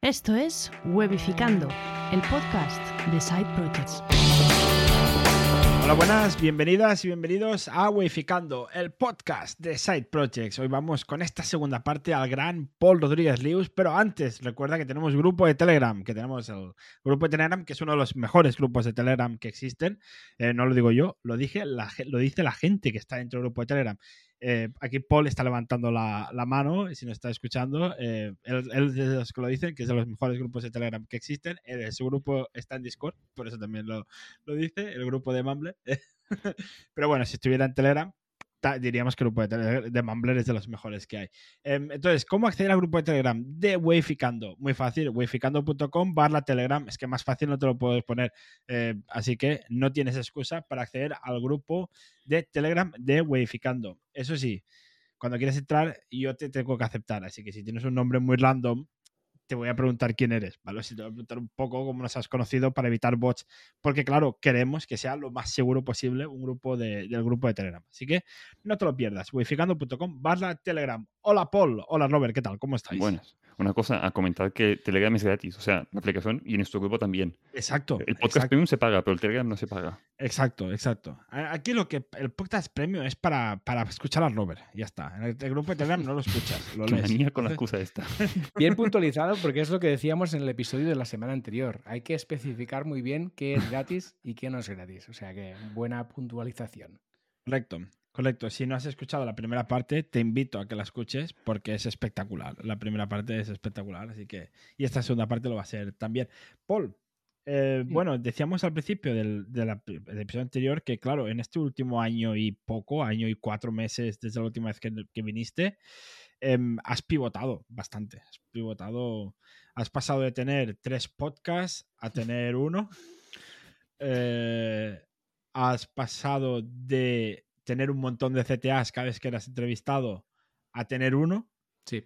Esto es Webificando, el podcast de Side Projects. Hola, buenas, bienvenidas y bienvenidos a Webificando, el podcast de Side Projects. Hoy vamos con esta segunda parte al gran Paul Rodríguez Lius, pero antes recuerda que tenemos grupo de Telegram, que tenemos el grupo de Telegram, que es uno de los mejores grupos de Telegram que existen. Eh, no lo digo yo, lo dije, lo dice la gente que está dentro del grupo de Telegram. Eh, aquí Paul está levantando la, la mano, si nos está escuchando, eh, él, él, de los que lo dicen, que es de los mejores grupos de Telegram que existen. Eh, su grupo está en Discord, por eso también lo, lo dice, el grupo de Mumble. Pero bueno, si estuviera en Telegram, diríamos que el grupo de, de Mumbler es de los mejores que hay. Um, entonces, ¿cómo acceder al grupo de Telegram de Wayficando? Muy fácil, wayficando.com barra Telegram. Es que más fácil no te lo puedes poner. Eh, así que no tienes excusa para acceder al grupo de Telegram de Wayficando. Eso sí, cuando quieres entrar, yo te tengo que aceptar. Así que si tienes un nombre muy random, te voy a preguntar quién eres, ¿vale? Si te voy a preguntar un poco cómo nos has conocido para evitar bots, porque claro, queremos que sea lo más seguro posible un grupo de, del grupo de Telegram. Así que no te lo pierdas, wificando.com barra Telegram. Hola Paul, hola Robert, ¿qué tal? ¿Cómo estáis? Buenas. Una cosa, a comentar que Telegram es gratis, o sea, la aplicación y en nuestro grupo también. Exacto. El podcast exacto. premium se paga, pero el Telegram no se paga. Exacto, exacto. Aquí lo que el podcast premium es para, para escuchar a Robert, ya está. En el, el, grupo de Telegram no lo escuchas, lo lees. Manía con la excusa esta. Bien puntualizado, porque es lo que decíamos en el episodio de la semana anterior. Hay que especificar muy bien qué es gratis y qué no es gratis. O sea que buena puntualización. Correcto. Correcto, si no has escuchado la primera parte, te invito a que la escuches porque es espectacular. La primera parte es espectacular, así que. Y esta segunda parte lo va a ser también. Paul, eh, sí. bueno, decíamos al principio del, del, del, episodio anterior que, claro, en este último año y poco, año y cuatro meses desde la última vez que, que viniste, eh, has pivotado bastante. Has pivotado. Has pasado de tener tres podcasts a tener uno. Eh, has pasado de tener un montón de CTAs cada vez que eras entrevistado a tener uno. Sí.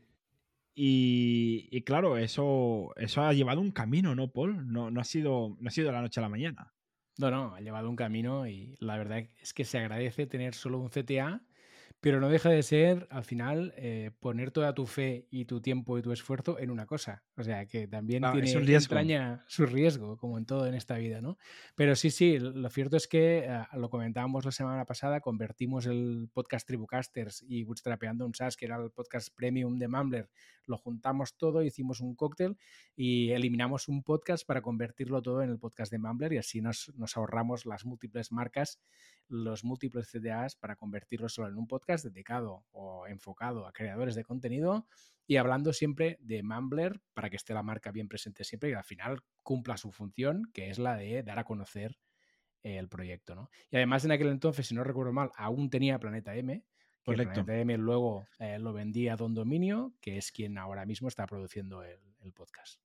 Y, y, claro, eso, eso ha llevado un camino, ¿no, Paul? No, no, ha sido, no ha sido de la noche a la mañana. No, no, ha llevado un camino y la verdad es que se agradece tener solo un CTA, pero no deja de ser, al final, eh, poner toda tu fe y tu tiempo y tu esfuerzo en una cosa. O sea, que también no, tiene, es un entraña su riesgo, como en todo en esta vida, ¿no? Pero sí, sí, lo cierto es que, eh, lo comentábamos la semana pasada, convertimos el podcast Tribucasters y Bootstrapeando un SaaS, que era el podcast premium de Mumbler, lo juntamos todo, hicimos un cóctel y eliminamos un podcast para convertirlo todo en el podcast de Mumbler y así nos, nos ahorramos las múltiples marcas, los múltiples CDAs para convertirlo solo en un podcast dedicado o enfocado a creadores de contenido y hablando siempre de Mumbler para que esté la marca bien presente siempre y al final cumpla su función, que es la de dar a conocer el proyecto. ¿no? Y además en aquel entonces, si no recuerdo mal, aún tenía Planeta M, que. Planeta M luego eh, lo vendía a Don Dominio, que es quien ahora mismo está produciendo el, el podcast.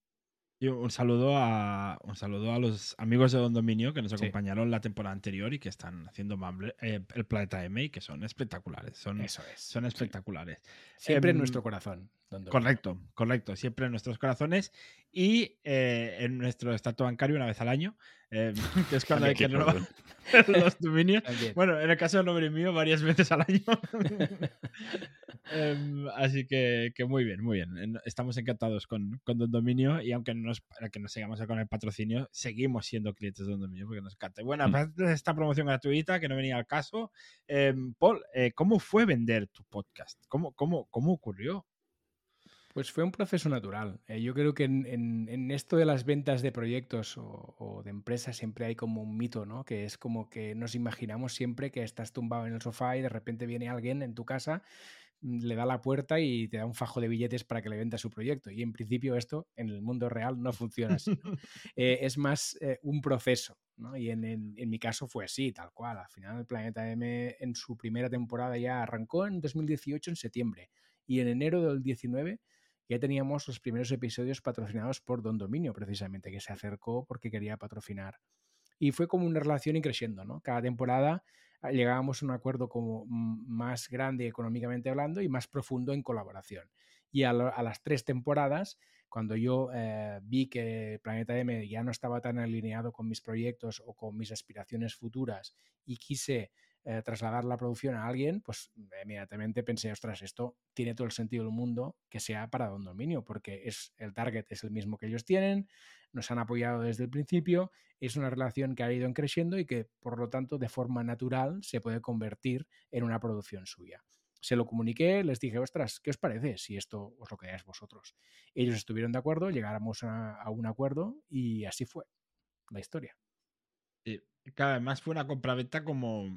Y un saludo a un saludo a los amigos de Don Dominio que nos acompañaron sí. la temporada anterior y que están haciendo Mumble, eh, el Planeta M y que son espectaculares. Son, Eso es. Son espectaculares. Sí. Siempre eh, en nuestro corazón. Correcto, correcto. Siempre en nuestros corazones y eh, en nuestro estatus bancario una vez al año, eh, que es cuando hay que renovar los dominios. También. Bueno, en el caso del nombre mío, varias veces al año. um, así que, que, muy bien, muy bien. Estamos encantados con, con Don Dominio y aunque no nos, que nos sigamos con el patrocinio, seguimos siendo clientes de Don Dominio porque nos encanta. Bueno, mm. aparte de esta promoción gratuita que no venía al caso, eh, Paul, eh, ¿cómo fue vender tu podcast? ¿Cómo, cómo, cómo ocurrió? Pues fue un proceso natural. Eh, yo creo que en, en, en, esto de las ventas de proyectos o, o, de empresas siempre hay como un mito, ¿no? Que es como que nos imaginamos siempre que estás tumbado en el sofá y de repente viene alguien en tu casa, mm, le da la puerta y te da un fajo de billetes para que le venda su proyecto. Y en principio esto en el mundo real no funciona así. ¿no? eh, es más eh, un proceso. ¿no? Y en, en, en, mi caso fue así, tal cual. Al final el Planeta M en su primera temporada ya arrancó en 2018, en septiembre. Y en enero del 19 ya teníamos los primeros episodios patrocinados por Don Dominio, precisamente, que se acercó porque quería patrocinar. Y fue como una relación y creciendo, ¿no? Cada temporada ah, llegábamos a un acuerdo como más grande económicamente hablando y más profundo en colaboración. Y a, las tres temporadas, cuando yo eh, vi que Planeta M ya no estaba tan alineado con mis proyectos o con mis aspiraciones futuras y quise eh, trasladar la producción a alguien, pues inmediatamente pensé, ostras, esto tiene todo el sentido del mundo que sea para Don Dominio, porque es, el target es el mismo que ellos tienen, nos han apoyado desde el principio, es una relación que ha ido creciendo y que, por lo tanto, de forma natural se puede convertir en una producción suya. Se lo comuniqué, les dije, ostras, ¿qué os parece si esto os lo quedáis vosotros? Ellos estuvieron de acuerdo, llegáramos a, un acuerdo y así fue la historia. Y, claro, además fue una compraventa como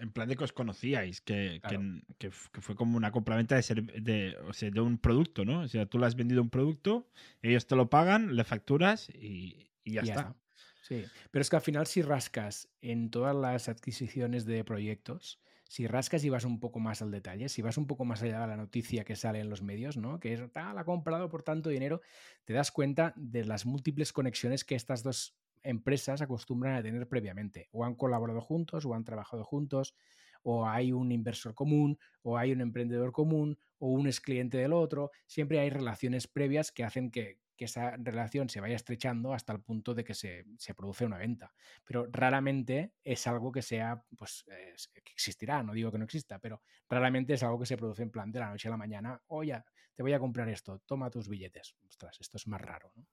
en plan de que os conocíais, que, Claro. que- fue como una compraventa de, ser- de, o sea, de un producto, ¿no? O sea, tú le has vendido un producto, ellos te lo pagan, le facturas y, y ya Y está. Sí, pero es que al final si rascas en todas las adquisiciones de proyectos, si rascas y vas un poco más al detalle, si vas un poco más allá de la noticia que sale en los medios, ¿no? Que es, tal, ha comprado por tanto dinero, te das cuenta de las múltiples conexiones que estas dos empresas acostumbran a tener previamente. O han colaborado juntos, o han trabajado juntos, o hay un inversor común, o hay un emprendedor común, o un es cliente del otro. Siempre hay relaciones previas que hacen que, esa relación se vaya estrechando hasta el punto de que se, se produce una venta. Pero raramente es algo que sea, pues, eh, que existirá, no digo que no exista, pero raramente es algo que se produce en plan de la noche a la mañana, oye, te voy a comprar esto, toma tus billetes. Ostras, esto es más raro, ¿no?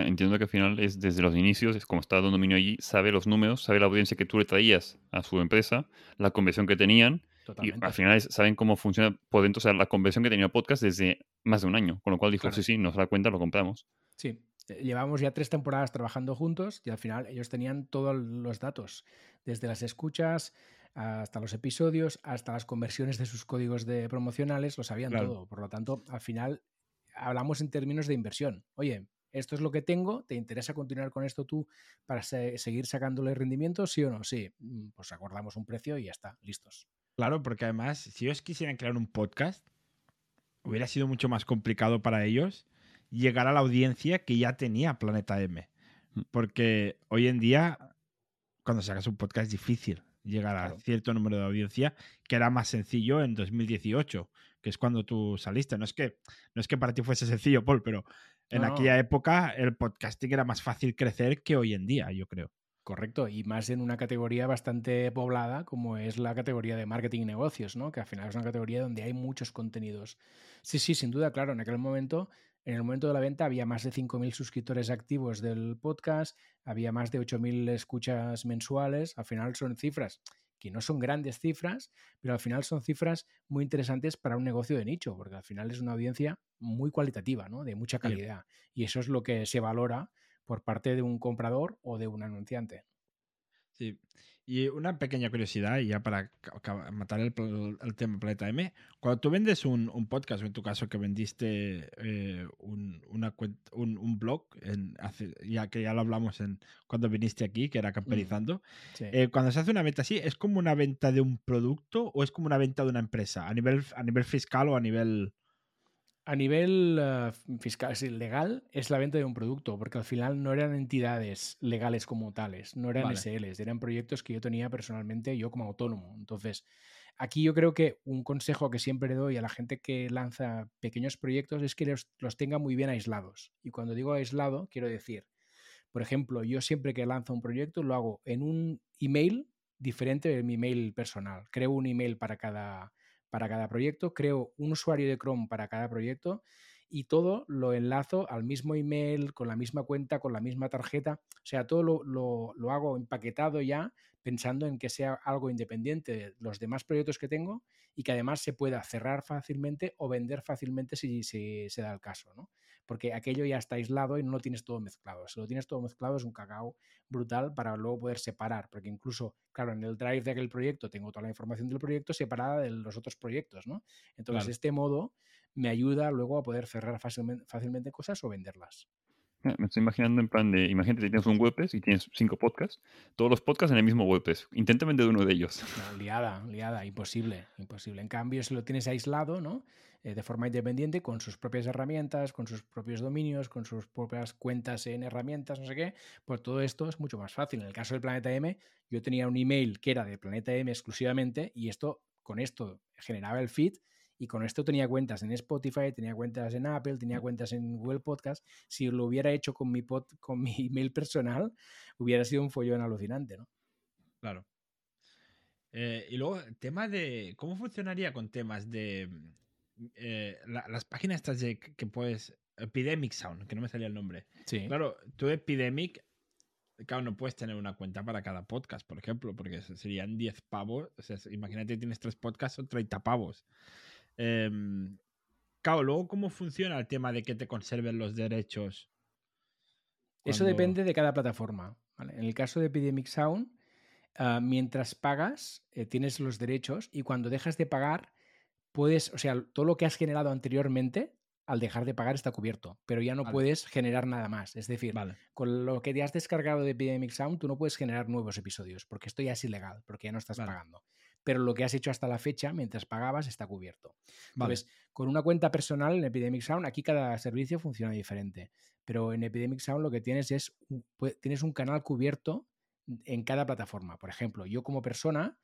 Entiendo que al final es desde los inicios, es como está Don Dominio allí, sabe los números, sabe la audiencia que tú le traías a su empresa, la conversión que tenían, y al final es- saben cómo funciona por dentro, o sea, la conversión que tenía podcast desde más de un año, con lo cual dijo, Claro. sí, sí, nos da cuenta, lo compramos. Sí, eh, llevamos ya tres temporadas trabajando juntos y al final ellos tenían todos los datos, desde las escuchas hasta los episodios, hasta las conversiones de sus códigos de promocionales, lo sabían Claro. todo. Por lo tanto, al final hablamos en términos de inversión. Oye, esto es lo que tengo, ¿te interesa continuar con esto tú para se- seguir sacándole rendimiento? ¿Sí o no? Sí, Mm, pues acordamos un precio y ya está, listos. Claro, porque además, si ellos quisieran crear un podcast, hubiera sido mucho más complicado para ellos llegar a la audiencia que ya tenía Planeta M. Mm. Porque hoy en día, cuando sacas un podcast, es difícil llegar a cierto número de audiencia, que era más sencillo en 2018, que es cuando tú saliste. No es que, no es que para ti fuese sencillo, Paul, pero en No, aquella época el podcasting era más fácil crecer que hoy en día, yo creo. Correcto, y más en una categoría bastante poblada como es la categoría de marketing y negocios, ¿no? Que al final es una categoría donde hay muchos contenidos. Sí, sí, sin duda, claro, en aquel momento, en el momento de la venta había más de 5.000 suscriptores activos del podcast, había más de 8.000 escuchas mensuales, al final son cifras que no son grandes cifras, pero al final son cifras muy interesantes para un negocio de nicho, porque al final es una audiencia muy cualitativa, ¿no? De mucha calidad. Y eso es lo que se valora por parte de un comprador o de un anunciante. Sí. Y una pequeña curiosidad, y ya para matar el, tema Planeta M, cuando tú vendes un, un podcast, o en tu caso que vendiste eh, un, una cuen- un, un blog, en hace- ya que ya lo hablamos en cuando viniste aquí, que era Camperizando, Sí. eh, cuando se hace una venta así, ¿es como una venta de un producto o es como una venta de una empresa? ¿A nivel, a nivel fiscal o a nivel...? A nivel eh, fiscal, sí, legal, es la venta de un producto, porque al final no eran entidades legales como tales, no eran Vale. SLs, eran proyectos que yo tenía personalmente yo como autónomo. Entonces, aquí yo creo que un consejo que siempre doy a la gente que lanza pequeños proyectos es que los, los tenga muy bien aislados. Y cuando digo aislado, quiero decir, por ejemplo, yo siempre que lanzo un proyecto lo hago en un email diferente de mi email personal. Creo un email para cada, para cada proyecto, creo un usuario de Chrome para cada proyecto y todo lo enlazo al mismo email, con la misma cuenta, con la misma tarjeta. O sea, todo lo, lo- lo hago empaquetado ya pensando en que sea algo independiente de los demás proyectos que tengo y que además se pueda cerrar fácilmente o vender fácilmente si, si se da el caso, ¿no? Porque aquello ya está aislado y no lo tienes todo mezclado. Si lo tienes todo mezclado es un cacao brutal para luego poder separar, porque incluso, claro, en el drive de aquel proyecto tengo toda la información del proyecto separada de los otros proyectos, ¿no? Entonces, Claro. de este modo me ayuda luego a poder cerrar fácilmente, fácilmente cosas o venderlas. Eh, Me estoy imaginando en plan de, imagínate que tienes un WordPress y tienes cinco podcasts, todos los podcasts en el mismo WordPress. Intenta vender uno de ellos. No, liada, liada, imposible, imposible. En cambio, si lo tienes aislado, ¿no? Eh, de forma independiente, con sus propias herramientas, con sus propios dominios, con sus propias cuentas en herramientas, no sé qué, pues todo esto es mucho más fácil. En el caso del Planeta M, yo tenía un email que era de Planeta M exclusivamente y esto, con esto generaba el feed y con esto tenía cuentas en Spotify, tenía cuentas en Apple, tenía cuentas en Google Podcast. Si lo hubiera hecho con mi, pod- con mi email personal, hubiera sido un follón alucinante, ¿no? Claro. Eh, y luego, tema de. ¿Cómo funcionaría con temas de. mm, eh, la- las páginas estas de que puedes. Epidemic Sound, que no me salía el nombre. Sí. Claro, tú Epidemic. Claro, no puedes tener una cuenta para cada podcast, por ejemplo, porque se- serían 10 pavos. O sea, imagínate, tienes tres podcasts, son 30 pavos. Em, claro, luego, ¿cómo funciona el tema de que te conserven los derechos? Eso depende de cada plataforma. ¿vale? En el caso de Epidemic Sound, ah, mientras pagas, eh, tienes los derechos y cuando dejas de pagar, puedes, o sea, todo lo que has generado anteriormente, al dejar de pagar está cubierto, pero ya no Vale. puedes generar nada más. Es decir, Vale, con lo que te has descargado de Epidemic Sound, tú no puedes generar nuevos episodios, porque esto ya es ilegal, porque ya no estás pagando. Pero lo que has hecho hasta la fecha, mientras pagabas, está cubierto. vale. Entonces, con una cuenta personal en Epidemic Sound, aquí cada servicio funciona diferente. Pero en Epidemic Sound lo que tienes es tienes un canal cubierto en cada plataforma. Por ejemplo, yo como persona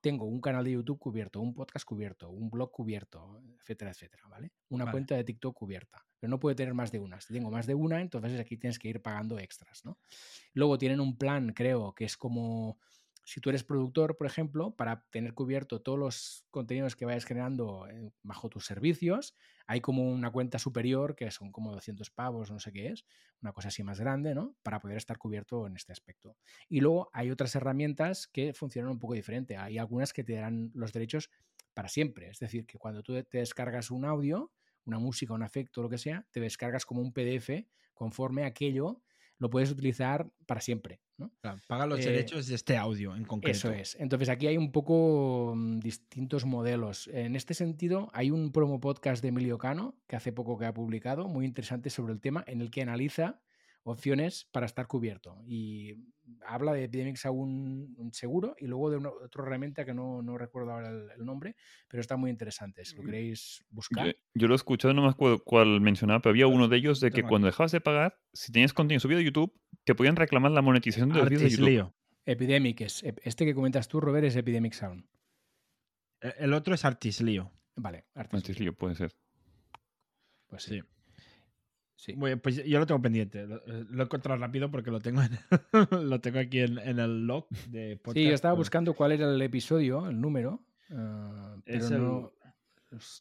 tengo un canal de YouTube cubierto, un podcast cubierto, un blog cubierto, etcétera, etcétera, ¿vale? Una Vale. cuenta de TikTok cubierta. Pero no puede tener más de una. Si tengo más de una, entonces aquí tienes que ir pagando extras, ¿no? Luego tienen un plan, creo, que es como si tú eres productor, por ejemplo, para tener cubierto todos los contenidos que vayas generando eh, bajo tus servicios, hay como una cuenta superior que son como 200 pavos, no sé qué es, una cosa así más grande, ¿no? Para poder estar cubierto en este aspecto. Y luego hay otras herramientas que funcionan un poco diferente. Hay algunas que te darán los derechos para siempre. Es decir, que cuando tú te descargas un audio, una música, un efecto, lo que sea, te descargas como un PDF conforme a aquello lo puedes utilizar para siempre. ¿no? Claro, paga los Eh, derechos de este audio en concreto. Eso es. Entonces aquí hay un poco mm, distintos modelos. En este sentido, hay un promo podcast de Emilio Cano que hace poco que ha publicado, muy interesante sobre el tema, en el que analiza opciones para estar cubierto. Y habla de Epidemics a un, un seguro y luego de una- otra herramienta que no, no recuerdo ahora el, el nombre, pero está muy interesante. Si lo Mm, queréis buscar. yo lo he escuchado, no me acuerdo cuál mencionaba, pero había uno de ellos de que cuando dejabas de pagar, si tenías contenido subido a YouTube, te podían reclamar la monetización de los vídeos de YouTube. Leo. Epidemic es. ep- Este que comentas tú, Robert, es Epidemic Sound. El el otro es Artis Leo. Vale, Artis Antes Leo. lío, puede ser. Pues sí. Sí. Sí. Muy bien, pues yo lo tengo pendiente. Lo, eh, lo he encontrado rápido porque lo tengo, en- lo tengo aquí en, en el log de podcast. Sí, yo estaba buscando cuál era el episodio, el número, ah, pero el- no,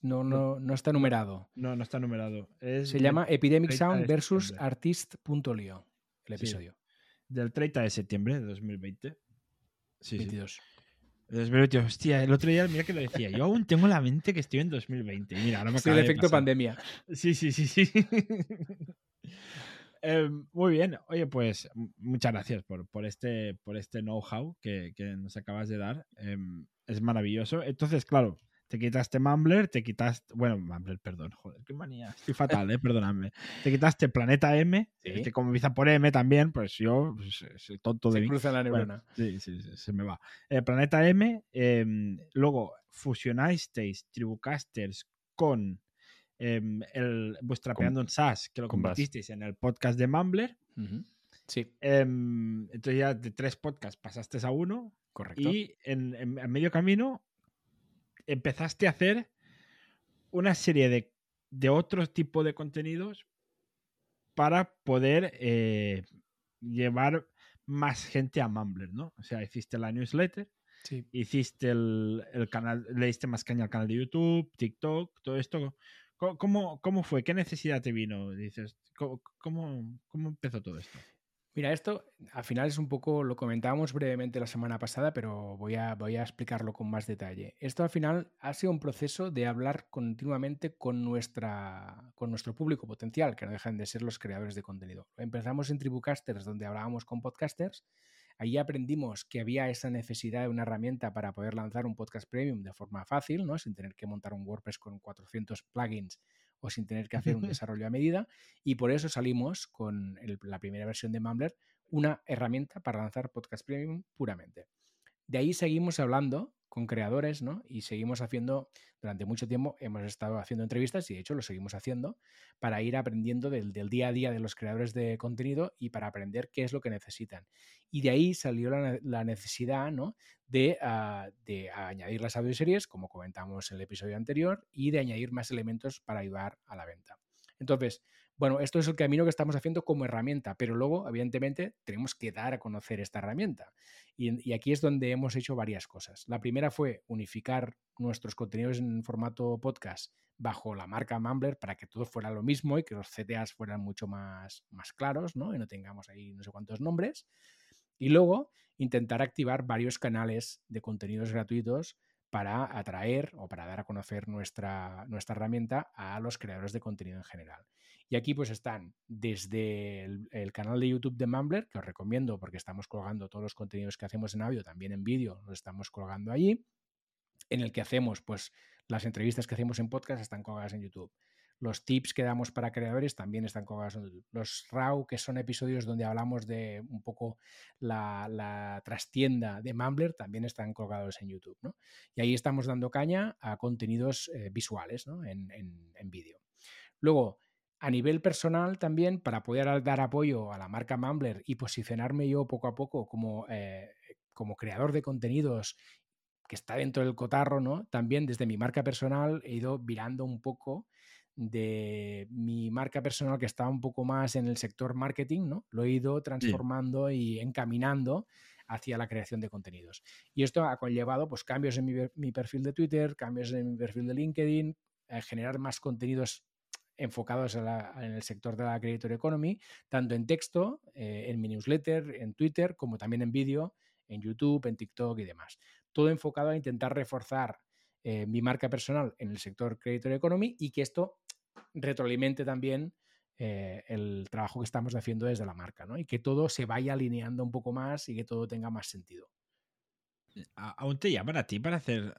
no, no, no está numerado. No, no está numerado. Es Se llama Epidemic 30 de Sound versus. Artist.lio, el Sí. episodio del 30 de septiembre de 2020. Sí, sí. 22. De 2020. Hostia, el otro día, mira que lo decía. Yo aún tengo la mente que estoy en 2020. Y Mira, ahora me Sí, el acaba de efecto pasar. pandemia. Sí, sí, sí, sí. Em, muy bien. Oye, pues muchas gracias por, por este, por este know-how que, que nos acabas de dar. Em, es maravilloso. Entonces, claro, te quitaste Mumbler, te quitaste. Bueno, Mumbler, perdón. Joder, qué manía. Estoy fatal, eh, perdonadme. Te quitaste Planeta M, Sí. que como empieza por M también, pues yo, pues, soy tonto de Se mí. cruza la Bueno, neurona. sí, sí, sí, se me va. Eh, Planeta M, em, luego fusionasteis Tribucasters con em, el, vuestra Peando en SAS, que lo convertisteis en el podcast de Mumbler. Sí, Em, entonces ya de tres podcasts pasaste a uno correcto. y en, en- medio camino empezaste a hacer una serie de, de otro tipo de contenidos para poder eh, llevar más gente a Mumbler, ¿no? O sea, hiciste la newsletter, Sí. hiciste el, el canal, le diste más caña al canal de YouTube, TikTok, todo esto. ¿Cómo, cómo, cómo fue? ¿Qué necesidad te vino? Dices, ¿cómo, cómo, cómo empezó todo esto? Mira, esto al final es un poco, lo comentábamos brevemente la semana pasada, pero voy a, voy a explicarlo con más detalle. Esto al final ha sido un proceso de hablar continuamente con, nuestra, con nuestro público potencial, que no dejan de ser los creadores de contenido. Empezamos en Tribucasters, donde hablábamos con podcasters. Allí aprendimos que había esa necesidad de una herramienta para poder lanzar un podcast premium de forma fácil, ¿no? sin tener que montar un WordPress con 400 plugins o sin tener que hacer un desarrollo a medida. Y por eso salimos con el- la primera versión de Mumbler, una herramienta para lanzar podcast premium puramente. De ahí seguimos hablando con creadores, ¿no? Y seguimos haciendo, durante mucho tiempo hemos estado haciendo entrevistas y de hecho lo seguimos haciendo para ir aprendiendo del, día a día de los creadores de contenido y para aprender qué es lo que necesitan. Y de ahí salió la necesidad, ¿no? De, ah, de añadir las audioseries, como comentamos en el episodio anterior, y de añadir más elementos para ayudar a la venta. Entonces, bueno, esto es el camino que estamos haciendo como herramienta, pero luego, evidentemente, tenemos que dar a conocer esta herramienta. Y, aquí es donde hemos hecho varias cosas. La primera fue unificar nuestros contenidos en formato podcast bajo la marca Mumbler para que todo fuera lo mismo y que los CTAs fueran mucho más, más claros, ¿no? Y no tengamos ahí no sé cuántos nombres. Y luego intentar activar varios canales de contenidos gratuitos para atraer o para dar a conocer nuestra, nuestra herramienta a los creadores de contenido en general. Y aquí pues están desde el, canal de YouTube de Mumbler, que os recomiendo porque estamos colgando todos los contenidos que hacemos en audio, también en vídeo, los estamos colgando allí, en el que hacemos pues las entrevistas que hacemos en podcast están colgadas en YouTube. Los tips que damos para creadores también están colgados. Los RAW, que son episodios donde hablamos de un poco la, trastienda de Mumbler, también están colgados en YouTube. Y ahí estamos dando caña a contenidos eh, visuales en, en vídeo. Luego, a nivel personal también, para poder dar apoyo a la marca Mumbler y posicionarme yo poco a poco como, eh, como creador de contenidos que está dentro del cotarro, ¿no? También desde mi marca personal he ido virando un poco de mi marca personal que estaba un poco más en el sector marketing, ¿no? Lo he ido transformando y encaminando hacia la creación de contenidos. Y esto ha conllevado pues, cambios en mi, perfil de Twitter, cambios en mi perfil de LinkedIn, eh, generar más contenidos enfocados en, el sector de la Creator Economy, tanto en texto, eh, en mi newsletter, en Twitter, como también en vídeo, en YouTube, en TikTok y demás. Todo enfocado a intentar reforzar eh, mi marca personal en el sector Creator Economy y que esto retroalimente también eh, el trabajo que estamos haciendo desde la marca, ¿no? Y que todo se vaya alineando un poco más y que todo tenga más sentido. Eh, ¿Aún te llaman a ti para hacer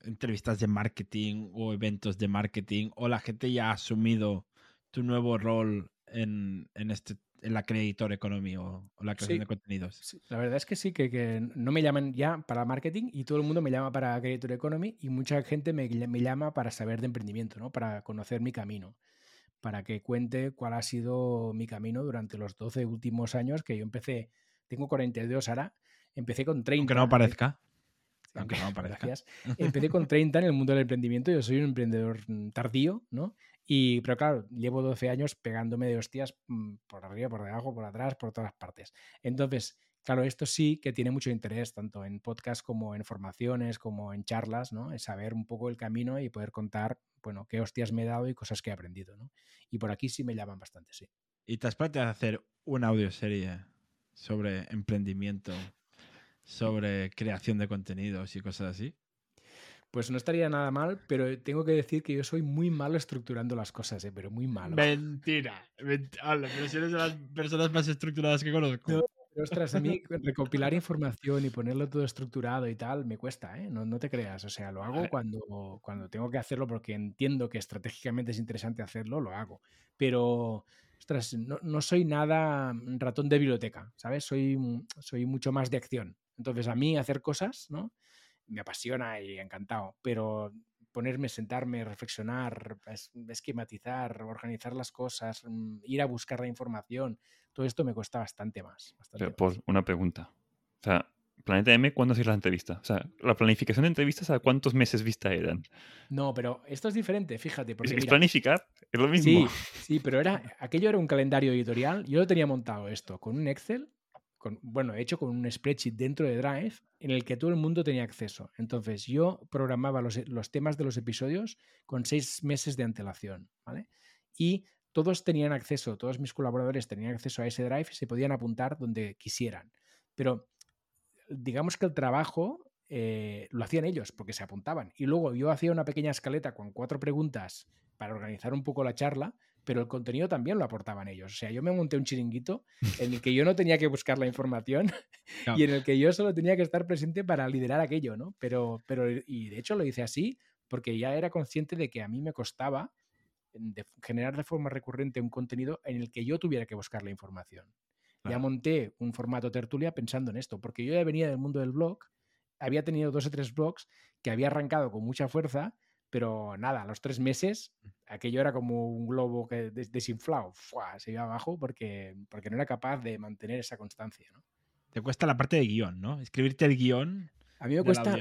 entrevistas de marketing o eventos de marketing? ¿O la gente ya ha asumido tu nuevo rol en, en este en la Creator Economy o, la creación de contenidos. la verdad es que sí, que, no me llaman ya para marketing y todo el mundo me llama para Creator Economy y mucha gente me, me llama para saber de emprendimiento, ¿no? para conocer mi camino, para que cuente cuál ha sido mi camino durante los 12 últimos años que yo empecé, tengo 42 ahora, empecé con 30. Aunque no parezca. Aunque no parezca. Empecé con 30 en el mundo del emprendimiento, yo soy un emprendedor mm, tardío, ¿no? Y, pero claro, llevo 12 años pegándome de hostias mm, por arriba, por debajo, por atrás, por todas partes. Entonces, claro, esto sí que tiene mucho interés, tanto en podcast como en formaciones, como en charlas, ¿no? Es saber un poco el camino y poder contar, bueno, qué hostias me he dado y cosas que he aprendido, ¿no? Y por aquí sí me llaman bastante, sí. ¿Y te has planteado hacer una audioserie sobre emprendimiento, sobre creación de contenidos y cosas así? Pues no estaría nada mal, pero tengo que decir que yo soy muy malo estructurando las cosas, ¿eh? pero muy malo. Mentira. pero si eres de las personas más estructuradas que conozco. pero ostras, a mí recopilar información y ponerlo todo estructurado y tal me cuesta, ¿eh? No, no te creas. O sea, lo hago cuando, cuando tengo que hacerlo porque entiendo que estratégicamente es interesante hacerlo, lo hago. Pero, ostras, no, no soy nada ratón de biblioteca, ¿sabes? Soy, soy mucho más de acción. Entonces, a mí hacer cosas, ¿no? me apasiona y encantado, pero ponerme, sentarme, reflexionar, esquematizar, organizar las cosas, mm, ir a buscar la información, todo esto me cuesta bastante más. Por una pregunta. O sea, Planeta M, ¿cuándo hacías la entrevista? O sea, la planificación de entrevistas, ¿a cuántos meses vista eran? No, pero esto es diferente, fíjate. Porque, es, planificar, es lo mismo. Sí, sí, pero era, aquello era un calendario editorial. Yo lo tenía montado esto con un Excel bueno, hecho con un spreadsheet dentro de Drive en el que todo el mundo tenía acceso. Entonces yo programaba los, temas de los episodios con seis meses de antelación, ¿vale? Y todos tenían acceso, todos mis colaboradores tenían acceso a ese Drive y se podían apuntar donde quisieran. Pero digamos que el trabajo eh, lo hacían ellos porque se apuntaban. Y luego yo hacía una pequeña escaleta con cuatro preguntas para organizar un poco la charla pero el contenido también lo aportaban ellos. O sea, yo me monté un chiringuito en el que yo no tenía que buscar la información y en el que yo solo tenía que estar presente para liderar aquello, ¿no? Pero, pero, y de hecho lo hice así porque ya era consciente de que a mí me costaba generar de forma recurrente un contenido en el que yo tuviera que buscar la información. Ya monté un formato tertulia pensando en esto, porque yo ya venía del mundo del blog, había tenido dos o tres blogs que había arrancado con mucha fuerza, pero nada, a los tres meses mm. aquello era como un globo que desinflado, se iba abajo porque, porque no era capaz de mantener esa constancia. ¿no? Te cuesta la parte de guion, ¿no? Escribirte el guion. A mí me cuesta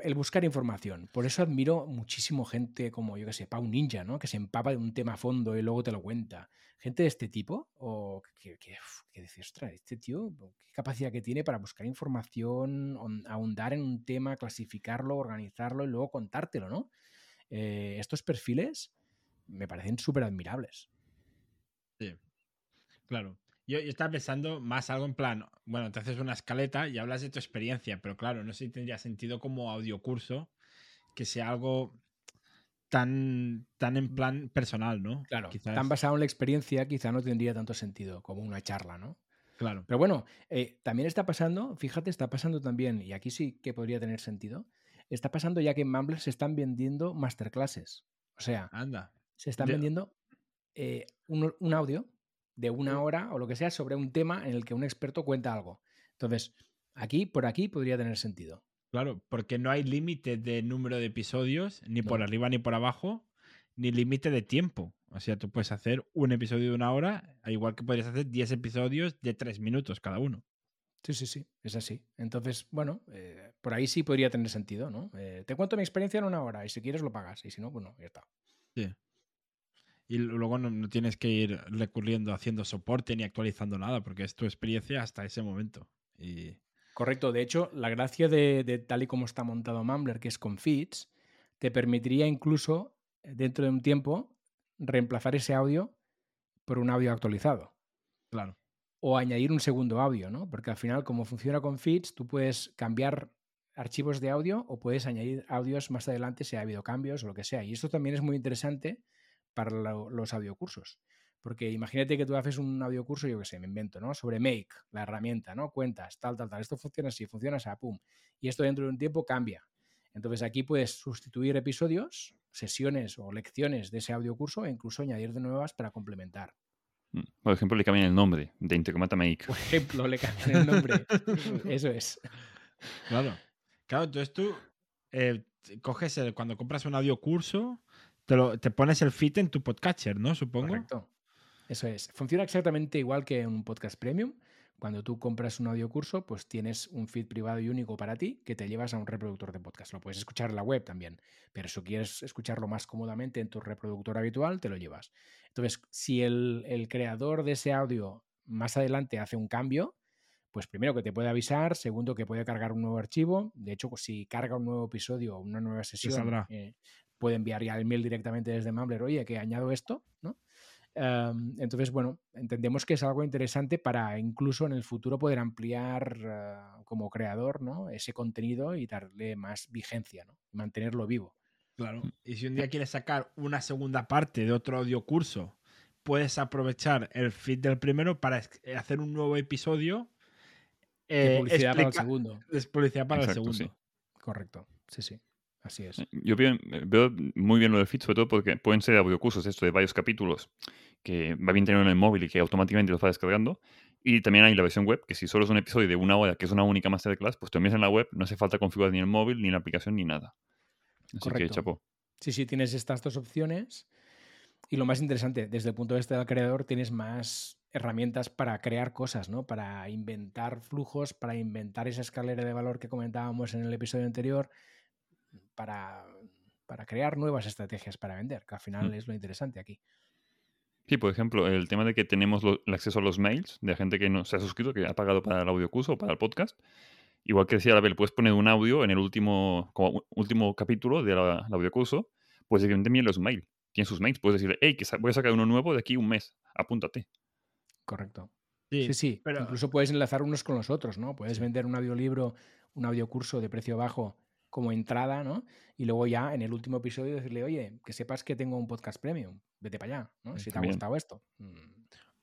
el buscar información. Por eso admiro muchísimo gente como, yo que sé, Pau Ninja, ¿no? Que se empapa de un tema a fondo y luego te lo cuenta. Gente de este tipo, o que, que, que ostras, este tío, qué capacidad que tiene para buscar información, ahondar en un tema, clasificarlo, organizarlo y luego contártelo, ¿no? Eh, estos perfiles me parecen súper admirables. Sí, claro. Yo, estaba pensando más algo en plan, bueno, te haces una escaleta y hablas de tu experiencia, pero claro, no sé si tendría sentido como audiocurso que sea algo tan, tan en plan personal, ¿no? Claro, tan basado en la experiencia quizá no tendría tanto sentido como una charla, ¿no? Claro. Pero bueno, eh, también está pasando, fíjate, está pasando también, y aquí sí que podría tener sentido, está pasando ya que en Mumbler se están vendiendo masterclasses. O sea, Anda. se están vendiendo eh, un, audio de una hora o lo que sea sobre un tema en el que un experto cuenta algo. Entonces, aquí, por aquí podría tener sentido. Claro, porque no hay límite de número de episodios, ni por arriba ni por abajo, ni límite de tiempo. O sea, tú puedes hacer un episodio de una hora, al igual que podrías hacer 10 episodios de 3 minutos cada uno. Sí, sí, sí, es así. Entonces, bueno, eh, por ahí sí podría tener sentido, ¿no? Eh, te cuento mi experiencia en una hora y si quieres lo pagas y si no, pues no, ya está. Sí. Y luego no, tienes que ir recurriendo, haciendo soporte ni actualizando nada, porque es tu experiencia hasta ese momento. Y... Correcto. De hecho, la gracia de, tal y como está montado Mumbler, que es con feeds, te permitiría incluso, eh, dentro de un tiempo, reemplazar ese audio por un audio actualizado. Claro. O añadir un segundo audio, ¿no? Porque al final, como funciona con feeds, tú puedes cambiar archivos de audio o puedes añadir audios más adelante si ha habido cambios o lo que sea. Y esto también es muy interesante para los audiocursos. Porque imagínate que tú haces un audiocurso, yo qué sé, me invento, ¿no? Sobre Make, la herramienta, ¿no? Cuentas, tal, tal, tal. Esto funciona así, funciona así, pum. Y esto dentro de un tiempo cambia. Entonces aquí puedes sustituir episodios, sesiones o lecciones de ese audiocurso e incluso añadir de nuevas para complementar. Mm, por ejemplo, le cambian el nombre de Intercomata Make. Por ejemplo, le cambian el nombre. Eso es. Claro. Claro, entonces tú eh, coges el, cuando compras un audiocurso, te, pones el feed en tu podcatcher, ¿no? Supongo. Correcto. Eso es. Funciona exactamente igual que un podcast premium. Cuando tú compras un audiocurso, pues tienes un feed privado y único para ti que te llevas a un reproductor de podcast. Lo puedes escuchar en la web también, pero si quieres escucharlo más cómodamente en tu reproductor habitual, te lo llevas. Entonces, si el, el creador de ese audio más adelante hace un cambio, pues primero que te puede avisar, segundo que puede cargar un nuevo archivo. De hecho, si carga un nuevo episodio o una nueva sesión, eh, puede enviar ya el mail directamente desde Mumbler, oye, que añado esto, ¿no? Entonces, bueno, entendemos que es algo interesante para incluso en el futuro poder ampliar ah, como creador ¿no? ese contenido y darle más vigencia, ¿no? mantenerlo vivo. Claro. Mm. Y si un día quieres sacar una segunda parte de otro audio curso, puedes aprovechar el feed del primero para hacer un nuevo episodio. de publicidad para el segundo. De publicidad para el segundo. Correcto. Sí, sí. Así es. Yo veo, muy bien lo del feed, sobre todo porque pueden ser audiocursos esto de varios capítulos que va bien tener en el móvil y que automáticamente los va descargando. Y también hay la versión web, que si solo es un episodio de una hora, que es una única masterclass, pues también en la web, no hace falta configurar ni el móvil, ni la aplicación, ni nada. Así que chapó. Sí, sí, tienes estas dos opciones. Y lo más interesante, desde el punto de vista del creador, tienes más herramientas para crear cosas, ¿no? Para inventar flujos, para inventar esa escalera de valor que comentábamos en el episodio anterior, para, para crear nuevas estrategias para vender, que al final mm. es lo interesante aquí. Sí, por ejemplo, el tema de que tenemos el acceso a los mails de gente que no se ha suscrito, que ha pagado para el audio curso o para el podcast. Igual que decía la puedes poner un audio en el último, como último capítulo del audio curso, pues directamente envíen los mails. Tienen sus mails, puedes decirle, hey, que voy a sacar uno nuevo de aquí un mes, apúntate. Correcto. Sí, sí, Pero... Incluso puedes enlazar unos con los otros, ¿no? Puedes vender un audiolibro, un audiocurso de precio bajo como entrada, ¿no? Y luego ya en el último episodio decirle, oye, que sepas que tengo un podcast premium, vete para allá, ¿no? Si te ha gustado esto. Mm.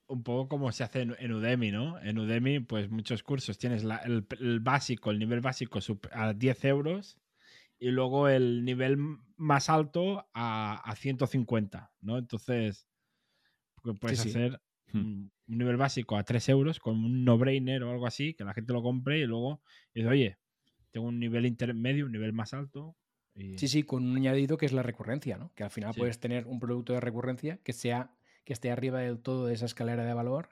Un poco como se hace en, Udemy, ¿no? En Udemy, pues muchos cursos. Tienes el, básico, el nivel básico a 10 euros y luego el nivel más alto a, 150, ¿no? Entonces, pues, puedes hacer hmm. un, nivel básico a 3 euros con un no-brainer o algo así, que la gente lo compre y luego dice, oye, tengo un nivel intermedio, un nivel más alto. Sí, sí, con un añadido que es la recurrencia, ¿no? Que al final puedes tener un producto de recurrencia que sea que esté arriba del todo de esa escalera de valor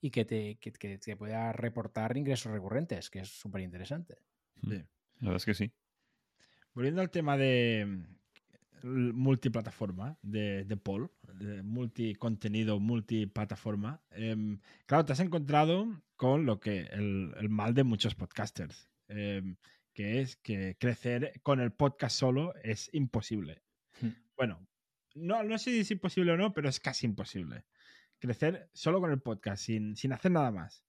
y que te, que, te pueda reportar ingresos recurrentes, que es súper interesante. Sí. La verdad es que sí. Volviendo al tema de, multiplataforma de, de Paul, de multicontenido, multiplataforma, em, claro, te has encontrado con lo que el, el mal de muchos podcasters, em, que es que crecer con el podcast solo es imposible. Hmm. Bueno, no, no sé si es imposible o no, pero es casi imposible. Crecer solo con el podcast, sin, sin hacer nada más.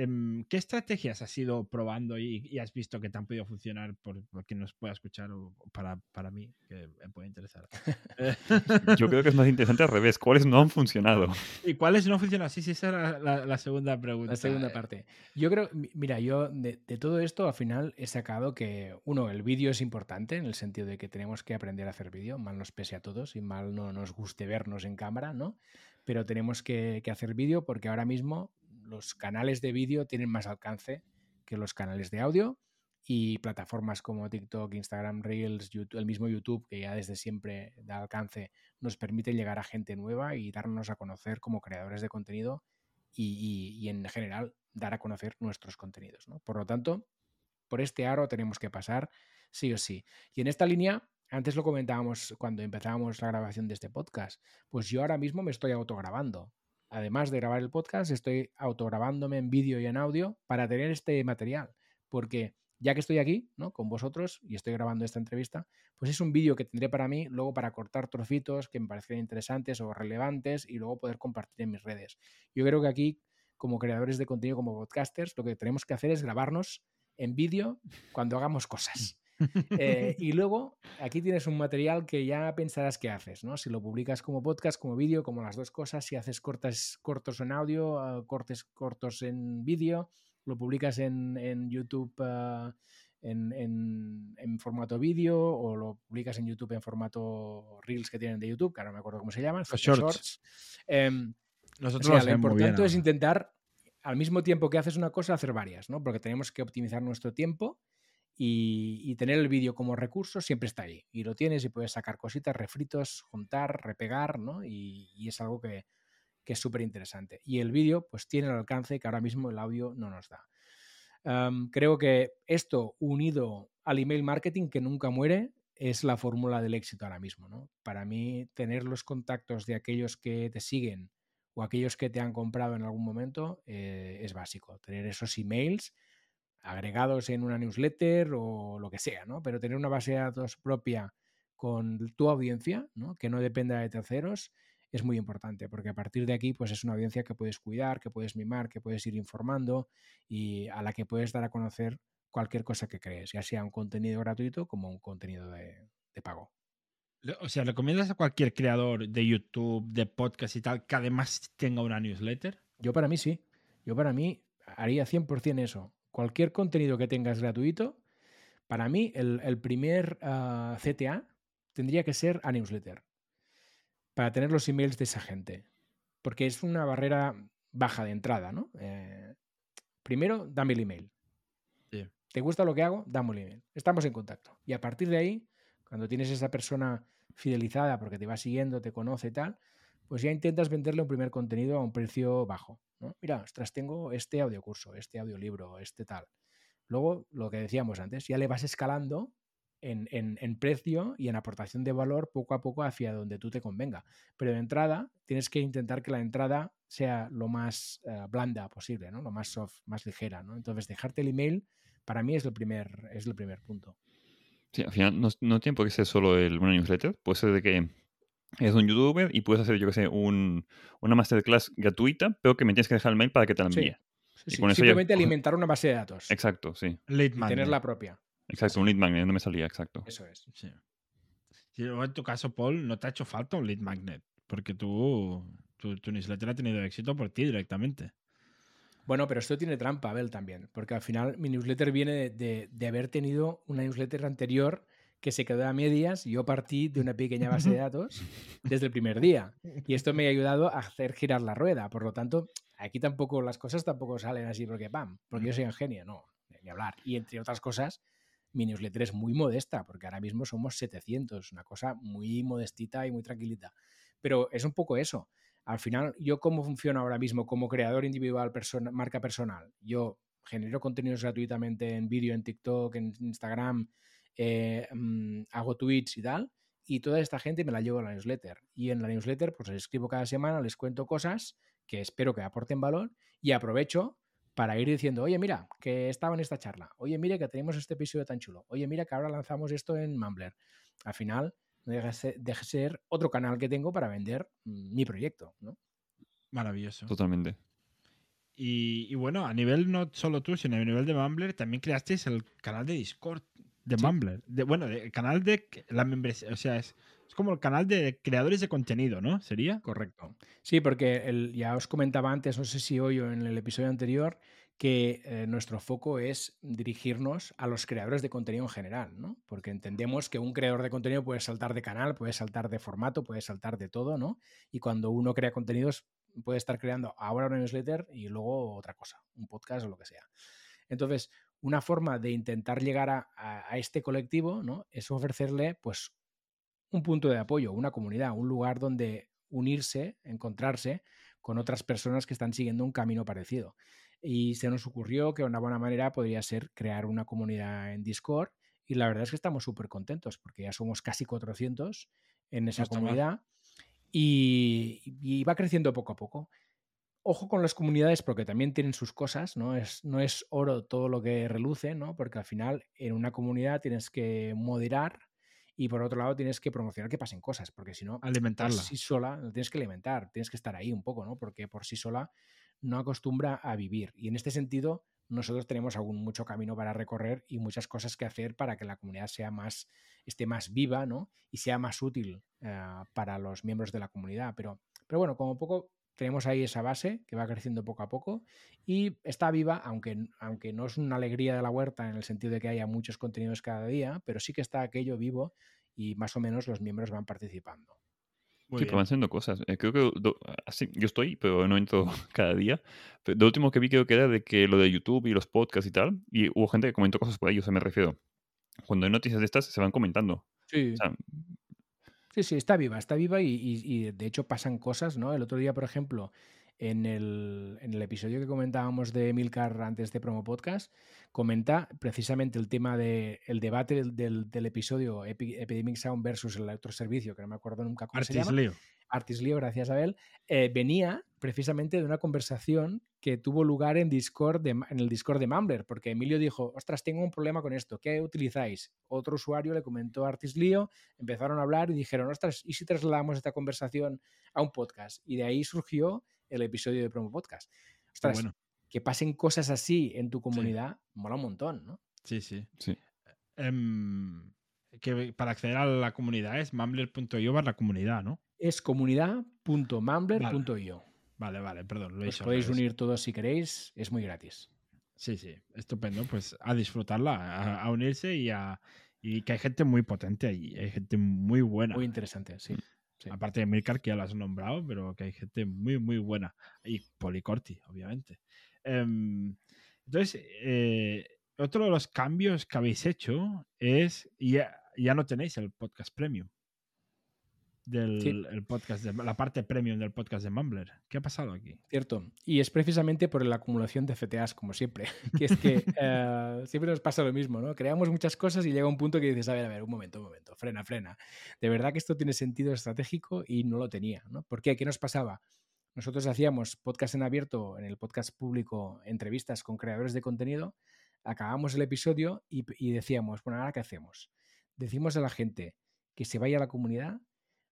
Em, ¿Qué estrategias has ido probando y, y has visto que te han podido funcionar por, por quien nos pueda escuchar o, para, para mí, que me puede interesar? Yo creo que es más interesante al revés. ¿Cuáles no han funcionado? ¿Y cuáles no funcionan? Sí, sí, esa era la, la segunda pregunta. La segunda parte. Yo creo, mi- mira, yo de, de todo esto al final he sacado que, uno, el vídeo es importante en el sentido de que tenemos que aprender a hacer vídeo, mal nos pese a todos y mal no nos guste vernos en cámara, ¿no? Pero tenemos que, que hacer vídeo porque ahora mismo los canales de vídeo tienen más alcance que los canales de audio y plataformas como TikTok, Instagram Reels, YouTube- el mismo YouTube, que ya desde siempre da alcance, nos permite llegar a gente nueva y darnos a conocer como creadores de contenido y, en general dar a conocer nuestros contenidos. Por lo tanto, por este aro tenemos que pasar sí o sí. Y en esta línea, antes lo comentábamos cuando empezábamos la grabación de este podcast, pues yo ahora mismo me estoy autograbando. Además de grabar el podcast, estoy autograbándome en vídeo y en audio para tener este material. Porque ya que estoy aquí, ¿no? Con vosotros y estoy grabando esta entrevista, pues es un vídeo que tendré para mí luego para cortar trocitos que me parecieran interesantes o relevantes y luego poder compartir en mis redes. Yo creo que aquí, como creadores de contenido, como podcasters, lo que tenemos que hacer es grabarnos en vídeo cuando hagamos cosas. Eh, y luego aquí tienes un material que ya pensarás qué haces, ¿no? Si lo publicas como podcast, como vídeo, como las dos cosas, si haces cortes, cortos en audio, ah, cortes cortos en vídeo, lo publicas en, en YouTube ah, en, en- en formato vídeo o lo publicas en YouTube en formato Reels que tienen de YouTube, que ahora no me acuerdo cómo se llaman, Los shorts. Em, o Nosotros sea, lo lo importante bien es intentar, al mismo tiempo que haces una cosa, hacer varias, ¿no? Porque tenemos que optimizar nuestro tiempo y, tener el vídeo como recurso siempre está ahí. Y lo tienes y puedes sacar cositas, refritos, juntar, repegar, ¿no? Y, es algo que, que es súper interesante. Y el vídeo, pues tiene el alcance que ahora mismo el audio no nos da. Am, creo que esto unido al email marketing que nunca muere es la fórmula del éxito ahora mismo. ¿no? Para mí, tener los contactos de aquellos que te siguen o aquellos que te han comprado en algún momento eh, es básico. Tener esos emails agregados en una newsletter o lo que sea, ¿no? Pero tener una base de datos propia con tu audiencia, ¿no? Que no dependa de terceros, es muy importante, porque a partir de aquí, pues es una audiencia que puedes cuidar, que puedes mimar, que puedes ir informando y a la que puedes dar a conocer cualquier cosa que crees, ya sea un contenido gratuito como un contenido de, de pago. O sea, ¿recomiendas a cualquier creador de YouTube, de podcast y tal, que además tenga una newsletter? Yo para mí sí. Yo para mí haría 100% eso. Cualquier contenido que tengas gratuito, para mí el, el primer ah, CTA tendría que ser a newsletter. Para tener los emails de esa gente. Porque es una barrera baja de entrada, ¿no? Eh, primero, dame el email. Sí. ¿Te gusta lo que hago? Dame el email. Estamos en contacto. Y a partir de ahí, cuando tienes esa persona fidelizada porque te va siguiendo, te conoce y tal, pues ya intentas venderle un primer contenido a un precio bajo. ¿No? Mira, ostras, tengo este audiocurso, este audiolibro, este tal. Luego, lo que decíamos antes, ya le vas escalando en, en- en precio y en aportación de valor poco a poco hacia donde tú te convenga. Pero de entrada, tienes que intentar que la entrada sea lo más eh, blanda posible, ¿no? lo más soft, más ligera. ¿no? Entonces, dejarte el email para mí es el primer, es el primer punto. Sí, al final no, no tiene por qué ser solo el, una newsletter. Puede ser de que eres un youtuber y puedes hacer, yo que sé, un, una masterclass gratuita, pero que me tienes que dejar el mail para que te la envíe. Sí, Y sí, con eso ya Simplemente alimentar una base de datos Exacto, sí. Lead y tener la propia. Exacto, un lead magnet, no me salía, exacto. Eso es. Sí. En tu caso, Paul, no te ha hecho falta un lead magnet, porque tú, tu, tu newsletter ha tenido éxito por ti directamente. Bueno, pero esto tiene trampa, Abel, también, porque al final mi newsletter viene de, de- de haber tenido una newsletter anterior que se quedó a medias yo partí de una pequeña base de datos desde el primer día. Y esto me ha ayudado a hacer girar la rueda. Por lo tanto, aquí tampoco las cosas tampoco salen así porque pam, porque yo soy ingenio, no, ni hablar. Y entre otras cosas, mi newsletter es muy modesta, porque ahora mismo somos 700, una cosa muy modestita y muy tranquilita. Pero es un poco eso. Al final, yo cómo funciono ahora mismo como creador individual, persona- marca personal. Yo genero contenidos gratuitamente en vídeo, en TikTok, en Instagram, eh, mm, hago tweets y tal, y toda esta gente me la llevo a la newsletter. Y en la newsletter, pues les escribo cada semana, les cuento cosas que espero que aporten valor y aprovecho para ir diciendo, oye, mira, que estaba en esta charla, oye, mire, que tenemos este episodio tan chulo, oye, mira, que ahora lanzamos esto en Mumbler. Al final, no deja de ser otro canal que tengo para vender mm, mi proyecto, ¿no? Maravilloso. Totalmente. Y, bueno, a nivel no solo tú, sino a nivel de Mumbler, también creasteis el canal de Discord de Mumbler. De, bueno, el canal de la membresía, o sea, es, es, como el canal de creadores de contenido, ¿no? ¿Sería? Correcto. Sí, porque el, ya os comentaba antes, no sé si hoy o en el episodio anterior, que eh, nuestro foco es dirigirnos a los creadores de contenido en general, ¿no? Porque entendemos que un creador de contenido puede saltar de canal, puede saltar de formato, puede saltar de todo, ¿no? Y cuando uno crea contenidos puede estar creando ahora una newsletter y luego otra cosa, un podcast o lo que sea. Entonces, una forma de intentar llegar a, este colectivo ¿no? es ofrecerle pues, un punto de apoyo, una comunidad, un lugar donde unirse, encontrarse con otras personas que están siguiendo un camino parecido. Y se nos ocurrió que una buena manera podría ser crear una comunidad en Discord y la verdad es que estamos súper contentos porque ya somos casi 400 en esa comunidad y, va creciendo poco a poco. Ojo con las comunidades porque también tienen sus cosas, ¿no? Es, no es oro todo lo que reluce, ¿no? Porque al final en una comunidad tienes que moderar y por otro lado tienes que promocionar que pasen cosas, porque si no, alimentarla. Por sí sola, lo tienes que alimentar, tienes que estar ahí un poco, ¿no? Porque por sí sola no acostumbra a vivir. Y en este sentido, nosotros tenemos aún mucho camino para recorrer y muchas cosas que hacer para que la comunidad sea más, esté más viva ¿no? y sea más útil eh, para los miembros de la comunidad. Pero, pero bueno, como poco tenemos ahí esa base que va creciendo poco a poco y está viva, aunque, aunque no es una alegría de la huerta en el sentido de que haya muchos contenidos cada día, pero sí que está aquello vivo y más o menos los miembros van participando sí, pero van haciendo cosas. Eh, creo que así, yo estoy, pero no entro cada día. Pero lo último que vi creo que era de que lo de YouTube y los podcasts y tal, y hubo gente que comentó cosas por ahí, o sea, me refiero. Cuando hay noticias de estas, se van comentando. Sí. Sí, sí, está viva, está viva y, y, de hecho pasan cosas, ¿no? El otro día, por ejemplo, en el, en el, episodio que comentábamos de Milcar antes de Promo Podcast, comenta precisamente el tema del el debate del, del, episodio Epidemic Sound versus el otro servicio, que no me acuerdo nunca cómo se llama. Leo. Artis Leo, gracias Abel, eh, venía precisamente de una conversación que tuvo lugar en Discord en el Discord de Mumbler, porque Emilio dijo, ostras, tengo un problema con esto, ¿qué utilizáis? Otro usuario le comentó a Artis Leo, empezaron a hablar y dijeron, ostras, ¿y si trasladamos esta conversación a un podcast? Y de ahí surgió el episodio de Promo Podcast. Ostras, que pasen cosas así en tu comunidad, mola un montón, ¿no? Sí, sí. sí. Em, que para acceder a la comunidad es mumbler.io barra comunidad, ¿no? Es comunidad.mumbler.io. Vale. vale, perdón. Lo Os podéis unir todos si queréis, es muy gratis. Sí, sí, estupendo. Pues a disfrutarla, a, unirse y a. Y que hay gente muy potente ahí, hay gente muy buena. Muy interesante, sí. Aparte de Milcar, que ya lo has nombrado, pero que hay gente muy, muy buena. Y Policorti, obviamente. Em, entonces, eh, otro de los cambios que habéis hecho es, ya, ya no tenéis el podcast premium del podcast, de, la parte premium del podcast de Mumbler. ¿Qué ha pasado aquí? Cierto. Y es precisamente por la acumulación de FTAs, como siempre. Que es que eh, siempre nos pasa lo mismo, ¿no? Creamos muchas cosas y llega un punto que dices, a ver, a ver, un momento, un momento, frena, frena. De verdad que esto tiene sentido estratégico y no lo tenía, ¿no? ¿Por qué? ¿Qué nos pasaba? Nosotros hacíamos podcast en abierto, en el podcast público, entrevistas con creadores de contenido, acabamos el episodio y, y decíamos, bueno, ¿ahora qué hacemos? Decimos a la gente que se vaya a la comunidad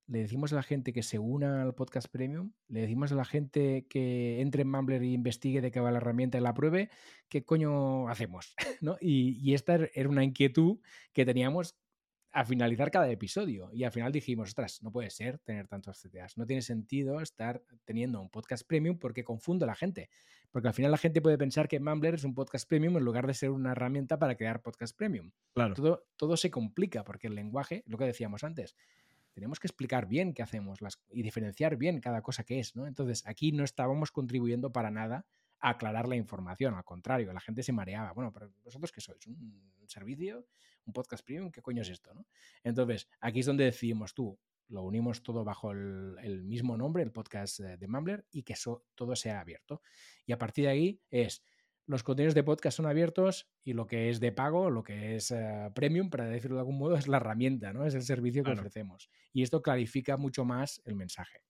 le decimos a la gente que se una al podcast premium, le decimos a la gente que entre en Mumbler y investigue de qué va la herramienta y la pruebe, ¿qué coño hacemos? ¿No? Y, esta er, era una inquietud que teníamos a finalizar cada episodio. Y al final dijimos, ostras, no puede ser tener tantos CTAs. No tiene sentido estar teniendo un podcast premium porque confundo a la gente. Porque al final la gente puede pensar que Mumbler es un podcast premium en lugar de ser una herramienta para crear podcast premium. Claro. Todo, todo se complica porque el lenguaje, lo que decíamos antes, tenemos que explicar bien qué hacemos y diferenciar bien cada cosa que es, ¿no? Entonces, aquí no estábamos contribuyendo para nada a aclarar la información, al contrario, la gente se mareaba. Bueno, pero vosotros qué sois? ¿Un servicio? ¿Un podcast premium? ¿Qué coño es esto, no? Entonces, aquí es donde decidimos tú, lo unimos todo bajo el, mismo nombre, el podcast de Mumbler, y que eso, todo sea abierto. Y a partir de ahí es los contenidos de podcast son abiertos y lo que es de pago, lo que es eh, premium, para decirlo de algún modo, es la herramienta, ¿no? Es el servicio que ofrecemos. Y esto clarifica mucho más el mensaje.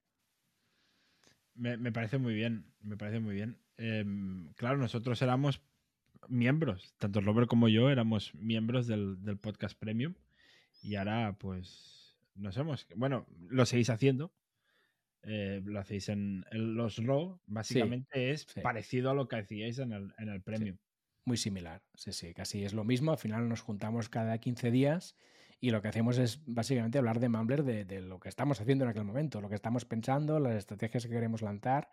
Me, parece muy bien, me parece muy bien. Em, claro, nosotros éramos miembros, tanto Robert como yo éramos miembros del, podcast premium y ahora pues nos hemos, bueno, lo seguís haciendo, eh, lo hacéis en, los RAW, básicamente es parecido a lo que hacíais en el, en el Premium. Muy similar, sí, sí, casi es lo mismo. Al final nos juntamos cada 15 días y lo que hacemos es básicamente hablar de Mumbler, de, lo que estamos haciendo en aquel momento, lo que estamos pensando, las estrategias que queremos lanzar.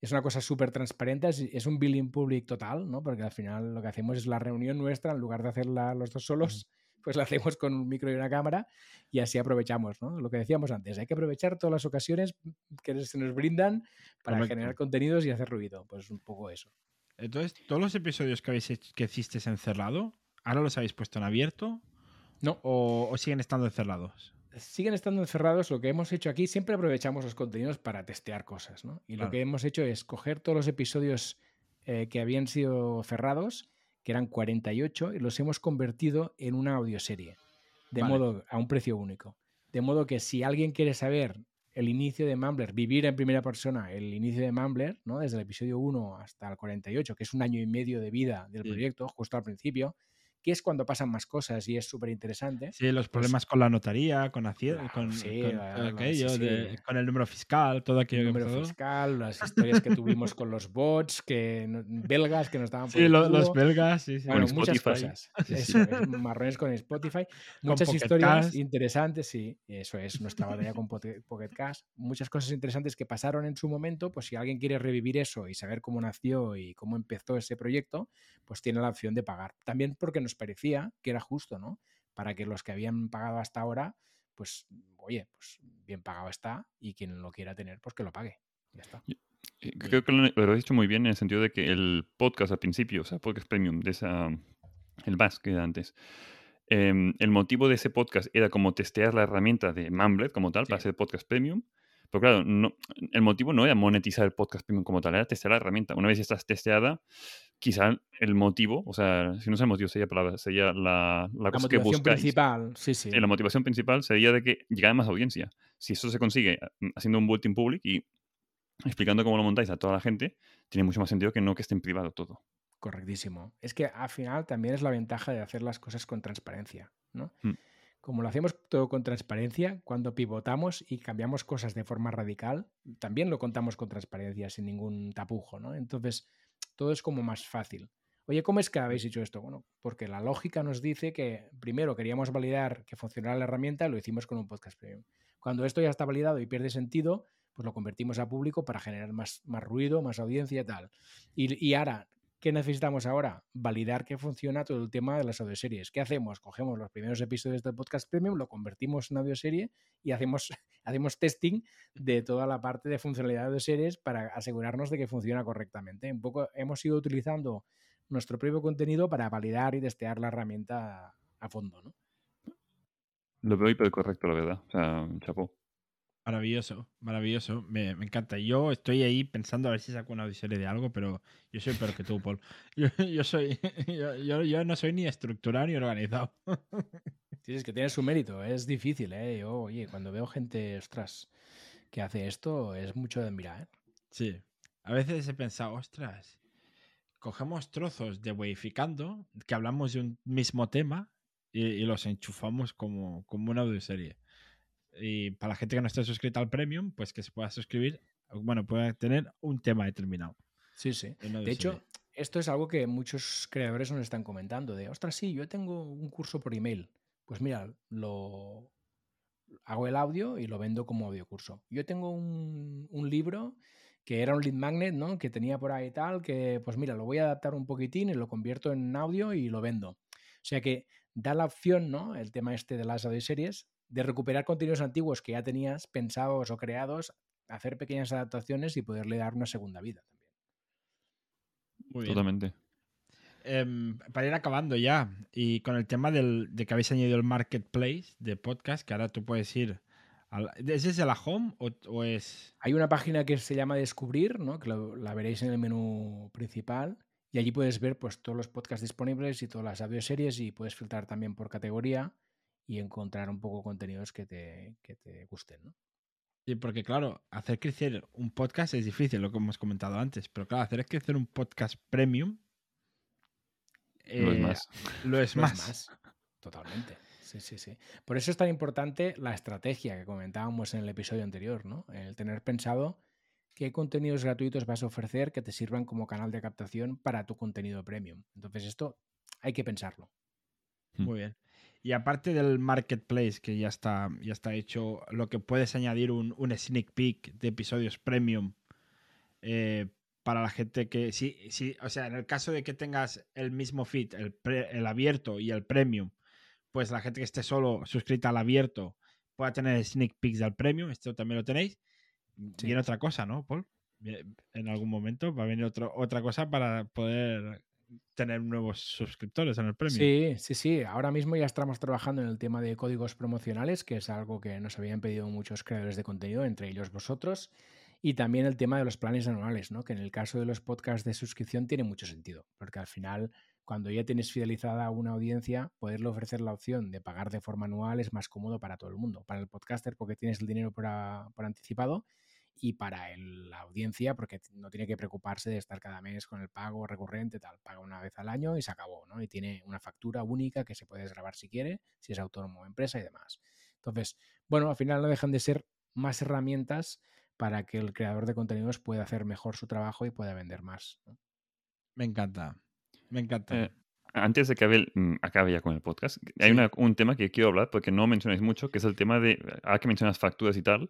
Es una cosa súper transparente, es, un billing public total, ¿no? Porque al final lo que hacemos es la reunión nuestra, en lugar de hacerla los dos solos, pues la hacemos con un micro y una cámara y así aprovechamos, ¿no? Lo que decíamos antes, hay que aprovechar todas las ocasiones que se nos brindan para generar contenidos y hacer ruido, pues un poco eso. Entonces, ¿todos los episodios que, habéis que hicisteis encerrado, ahora los habéis puesto en abierto? No. ¿O, siguen estando encerrados? siguen estando encerrados. Lo que hemos hecho aquí, siempre aprovechamos los contenidos para testear cosas, ¿no? Y lo que hemos hecho es coger todos los episodios eh, que habían sido cerrados que eran 48, y los hemos convertido en una audioserie, de modo a un precio único. De modo que si alguien quiere saber el inicio de Mumbler, vivir en primera persona el inicio de Mumbler, ¿no? desde el episodio 1 hasta el 48, que es un año y medio de vida del proyecto, justo al principio, que es cuando pasan más cosas y es súper interesante. Sí, los pues problemas con la notaría, con Hacienda, con, aquello, con el número fiscal, todo aquello. El número fiscal, las historias que tuvimos con los bots que, belgas que nos estaban Sí, los, belgas, sí, Bueno, muchas cosas. Eso, marrones con Spotify. Muchas historias interesantes, sí, eso es nuestra batalla con Pocket Cash. Muchas cosas interesantes que pasaron en su momento, pues si alguien quiere revivir eso y saber cómo nació y cómo empezó ese proyecto, pues tiene la opción de pagar. También porque nos parecía que era justo, ¿no? Para que los que habían pagado hasta ahora, pues, oye, pues bien pagado está y quien lo quiera tener, pues que lo pague. Ya está. Eh, creo que lo, lo has dicho muy bien en el sentido de que el podcast al principio, o sea, podcast premium, de esa, el BAS que era antes, em, el motivo de ese podcast era como testear la herramienta de Mumbler como tal para hacer podcast premium. Pero claro, no, el motivo no era monetizar el podcast premium como tal, era testear la herramienta. Una vez ya estás testeada, quizá el motivo, o sea, si no es el motivo, sería, sería la, la, cosa que buscáis. principal, sí, sí. La motivación principal sería de que llegara más audiencia. Si eso se consigue mm, haciendo un bulletin public y explicando cómo lo montáis a toda la gente, tiene mucho más sentido que no que esté en privado todo. Correctísimo. Es que al final también es la ventaja de hacer las cosas con transparencia, ¿no? Mm. Como lo hacemos todo con transparencia, cuando pivotamos y cambiamos cosas de forma radical, también lo contamos con transparencia, sin ningún tapujo, ¿no? Entonces, todo es como más fácil. Oye, ¿cómo es que habéis hecho esto? Bueno, porque la lógica nos dice que primero queríamos validar que funcionara la herramienta lo hicimos con un podcast premium. Cuando esto ya está validado y pierde sentido, pues lo convertimos a público para generar más, más ruido, más audiencia y tal. Y, y ahora ¿Qué necesitamos ahora? Validar que funciona todo el tema de las audioseries. ¿Qué hacemos? Cogemos los primeros episodios del podcast premium, lo convertimos en audioserie y hacemos, hacemos testing de toda la parte de funcionalidad de audioseries para asegurarnos de que funciona correctamente. Un poco hemos ido utilizando nuestro propio contenido para validar y testear la herramienta a fondo, ¿no? Lo veo hiper correcto, la verdad. O sea, chapó. Maravilloso, maravilloso. Me, encanta. Yo estoy ahí pensando a ver si saco una serie de algo, pero yo soy peor que tú, Paul. Yo, soy, yo, no soy ni estructurado ni organizado. Sí, es que tiene su mérito. Es difícil, ¿eh? Yo, oye, cuando veo gente, ostras, que hace esto, es mucho de mirar, ¿eh? Sí. A veces he pensado, ostras, cogemos trozos de Weificando, que hablamos de un mismo tema, y, los enchufamos como, como una audioserie y para la gente que no esté suscrita al Premium, pues que se pueda suscribir, bueno, pueda tener un tema determinado. Sí, sí. De hecho, esto es algo que muchos creadores nos están comentando, de, ostras, sí, yo tengo un curso por email. Pues mira, lo hago el audio y lo vendo como audio curso. Yo tengo un, un libro que era un lead magnet, ¿no? Que tenía por ahí tal, que pues mira, lo voy a adaptar un poquitín y lo convierto en audio y lo vendo. O sea que da la opción, ¿no? El tema este de las audioseries, de recuperar contenidos antiguos que ya tenías pensados o creados, hacer pequeñas adaptaciones y poderle dar una segunda vida también. Muy bien. Totalmente. Em, para ir acabando ya, y con el tema del, de que habéis añadido el marketplace de podcast, que ahora tú puedes ir. ¿Es desde la home o, es.? Hay una página que se llama Descubrir, ¿no? que la veréis en el menú principal, Y allí puedes ver pues, todos los podcasts disponibles y todas las audioseries y puedes filtrar también por categoría y encontrar un poco contenidos que te, que te gusten. ¿no? Sí, porque claro, hacer crecer un podcast es difícil, lo que hemos comentado antes, pero claro, hacer crecer un podcast premium lo es eh, más. Lo es Lo es más. más. Totalmente. Sí, sí, sí. Por eso es tan importante la estrategia que comentábamos en el episodio anterior, ¿no? El tener pensado qué contenidos gratuitos vas a ofrecer que te sirvan como canal de captación para tu contenido premium. Entonces, esto hay que pensarlo. Muy bien. Y aparte del marketplace que ya está, ya está hecho, lo que puedes añadir un, un sneak peek de episodios premium eh, para la gente que sí, sí, o sea, en el caso de que tengas el mismo feed, el, pre- el abierto y el premium, pues la gente que esté solo suscrita al abierto pueda tener sneak peeks del premium, esto también lo tenéis. Sí. Viene otra cosa, ¿no, Paul? En algún momento va a venir otro, otra cosa para poder tener nuevos suscriptores en el premium. Sí, sí, sí. Ahora mismo ya estamos trabajando en el tema de códigos promocionales, que es algo que nos habían pedido muchos creadores de contenido, entre ellos vosotros. Y también el tema de los planes anuales, ¿no? Que en el caso de los podcasts de suscripción tiene mucho sentido, porque al final, cuando ya tienes fidelizada a una audiencia, poderle ofrecer la opción de pagar de forma anual es más cómodo para todo el mundo. Para el podcaster, porque tienes el dinero por, a- por anticipado, y para el- la audiencia, porque no tiene que preocuparse de estar cada mes con el pago recurrente, tal, paga una vez al año y se acabó, ¿no? Y tiene una factura única que se puede grabar si quiere, si es autónomo o empresa y demás. Entonces, bueno, al final no dejan de ser más herramientas para que el creador de contenidos pueda hacer mejor su trabajo y pueda vender más. ¿no? Me encanta. Me encanta. Eh, antes de que Abel mm, acabe ya con el podcast, hay Sí. una- un tema que quiero hablar porque no mencionáis mucho, que es el tema de, ahora que mencionas facturas y tal,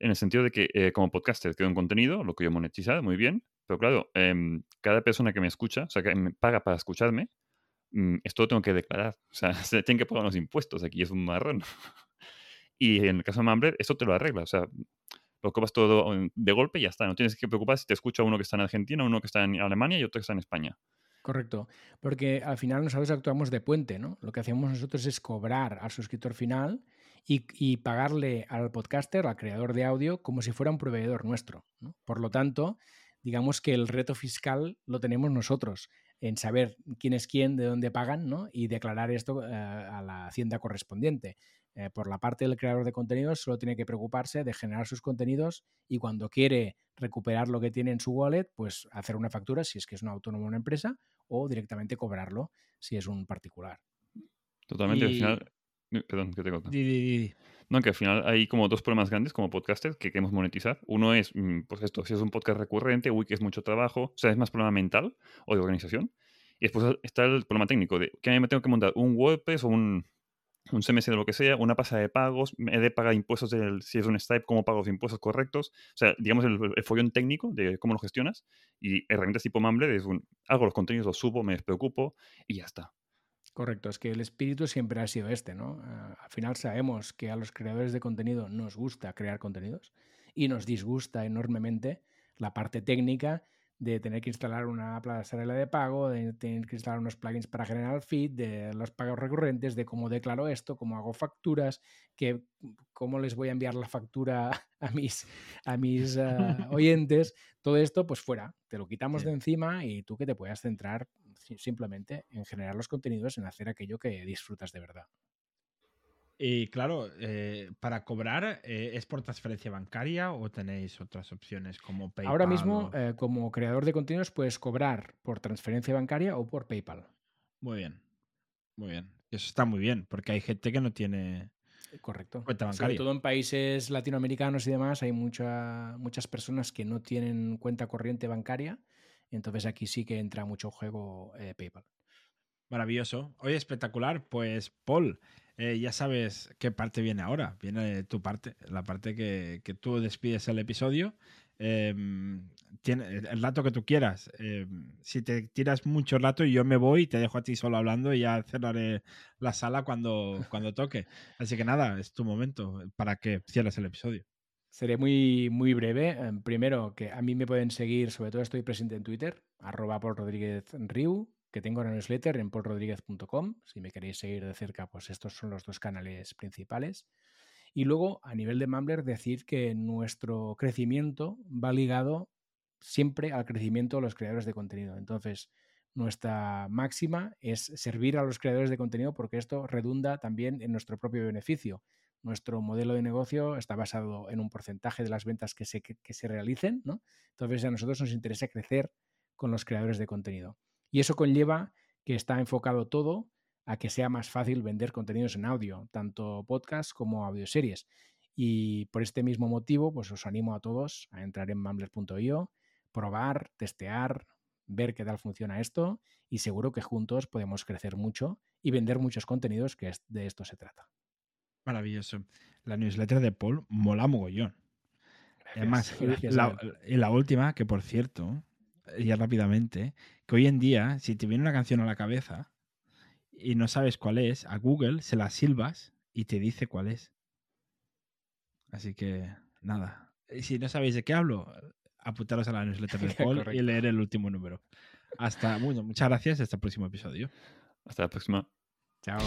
en el sentido de que eh, como podcaster creo un contenido, lo que yo monetizar, muy bien, pero claro, em, cada persona que me escucha, o sea, que me paga para escucharme, mm, esto lo tengo que declarar. O sea, se tienen que pagar los impuestos, aquí es un marrón. y en el caso de Mumbler, esto te lo arregla, o sea, lo cobras todo de golpe y ya está. No tienes que preocupar si te escucha uno que está en Argentina, uno que está en Alemania y otro que está en España. Correcto, porque al final nosotros actuamos de puente, ¿no? Lo que hacemos nosotros es cobrar al suscriptor final y, y pagarle al podcaster, al creador de audio, como si fuera un proveedor nuestro. ¿no? Por lo tanto, digamos que el reto fiscal lo tenemos nosotros, en saber quién es quién, de dónde pagan, ¿no? Y declarar esto eh, a la hacienda correspondiente. Eh, por la parte del creador de contenidos, solo tiene que preocuparse de generar sus contenidos y cuando quiere recuperar lo que tiene en su wallet, pues hacer una factura si es que es un autónomo o una empresa o directamente cobrarlo si es un particular. Totalmente. Al Y- final. Perdón, que te corto. Di, di, di. No, que al final hay como dos problemas grandes como podcaster que queremos monetizar. Uno es, mm, pues esto, si es un podcast recurrente, uy, que es mucho trabajo, o sea, es más problema mental o de organización. Y después está el problema técnico de que me tengo que montar un WordPress o un, un CMS de lo que sea, una pasada de pagos, he de pagar impuestos, del, si es un Stripe, cómo pago los impuestos correctos. O sea, digamos el, el follón técnico de cómo lo gestionas. Y herramientas tipo Mumbler es un, hago los contenidos, los subo, me despreocupo y ya está. Correcto, es que el espíritu siempre ha sido este, ¿no? Ah, al final sabemos que a los creadores de contenido nos gusta crear contenidos y nos disgusta enormemente la parte técnica de tener que instalar una pasarela de pago, de tener que instalar unos plugins para generar el feed, de los pagos recurrentes, de cómo declaro esto, cómo hago facturas, que, cómo les voy a enviar la factura a mis, a mis ah, oyentes. Todo esto, pues fuera, te lo quitamos Sí. de encima y tú que te puedas centrar simplemente en generar los contenidos, en hacer aquello que disfrutas de verdad. Y claro, eh, para cobrar, eh, ¿es por transferencia bancaria o tenéis otras opciones como PayPal? Ahora mismo, o- eh, como creador de contenidos, puedes cobrar por transferencia bancaria o por PayPal. Muy bien. Muy bien. Eso está muy bien, porque hay gente que no tiene Correcto. cuenta Sobre bancaria. todo en países latinoamericanos y demás, hay mucha- muchas personas que no tienen cuenta corriente bancaria. Entonces aquí sí que entra mucho juego eh, PayPal. Maravilloso. Oye, espectacular. Pues, Paul, eh, ya sabes qué parte viene ahora. Viene tu parte, la parte que, que tú despides el episodio. Em, tiene, el rato que tú quieras. Em, si te tiras mucho rato, yo me voy y te dejo a ti solo hablando y ya cerraré la sala cuando, cuando toque. Así que nada, es tu momento para que cierres el episodio. Seré muy, muy breve. Eh, Primero, que a mí me pueden seguir, sobre todo estoy presente en Twitter, arroba que tengo una newsletter en paulrodríguez.com. Si me queréis seguir de cerca, pues estos son los dos canales principales. Y luego, a nivel de Mumbler, decir que nuestro crecimiento va ligado siempre al crecimiento de los creadores de contenido. Entonces, nuestra máxima es servir a los creadores de contenido porque esto redunda también en nuestro propio beneficio. Nuestro modelo de negocio está basado en un porcentaje de las ventas que se, que, se realicen, ¿no? Entonces a nosotros nos interesa crecer con los creadores de contenido. Y eso conlleva que está enfocado todo a que sea más fácil vender contenidos en audio, tanto podcast como audioseries. Y por este mismo motivo, pues os animo a todos a entrar en mambler.io, probar, testear, ver qué tal funciona esto y seguro que juntos podemos crecer mucho y vender muchos contenidos, que de esto se trata. Maravilloso. La newsletter de Paul mola mogollón. Además, la, y la última, que por cierto, ya rápidamente, que hoy en día, si te viene una canción a la cabeza y no sabes cuál es, a Google se la silbas y te dice cuál es. Así que, nada. Y si no sabéis de qué hablo, apuntaros a la newsletter de Paul y leer el último número. Hasta, bueno, muchas gracias. Hasta el próximo episodio. Hasta la próxima. Chao.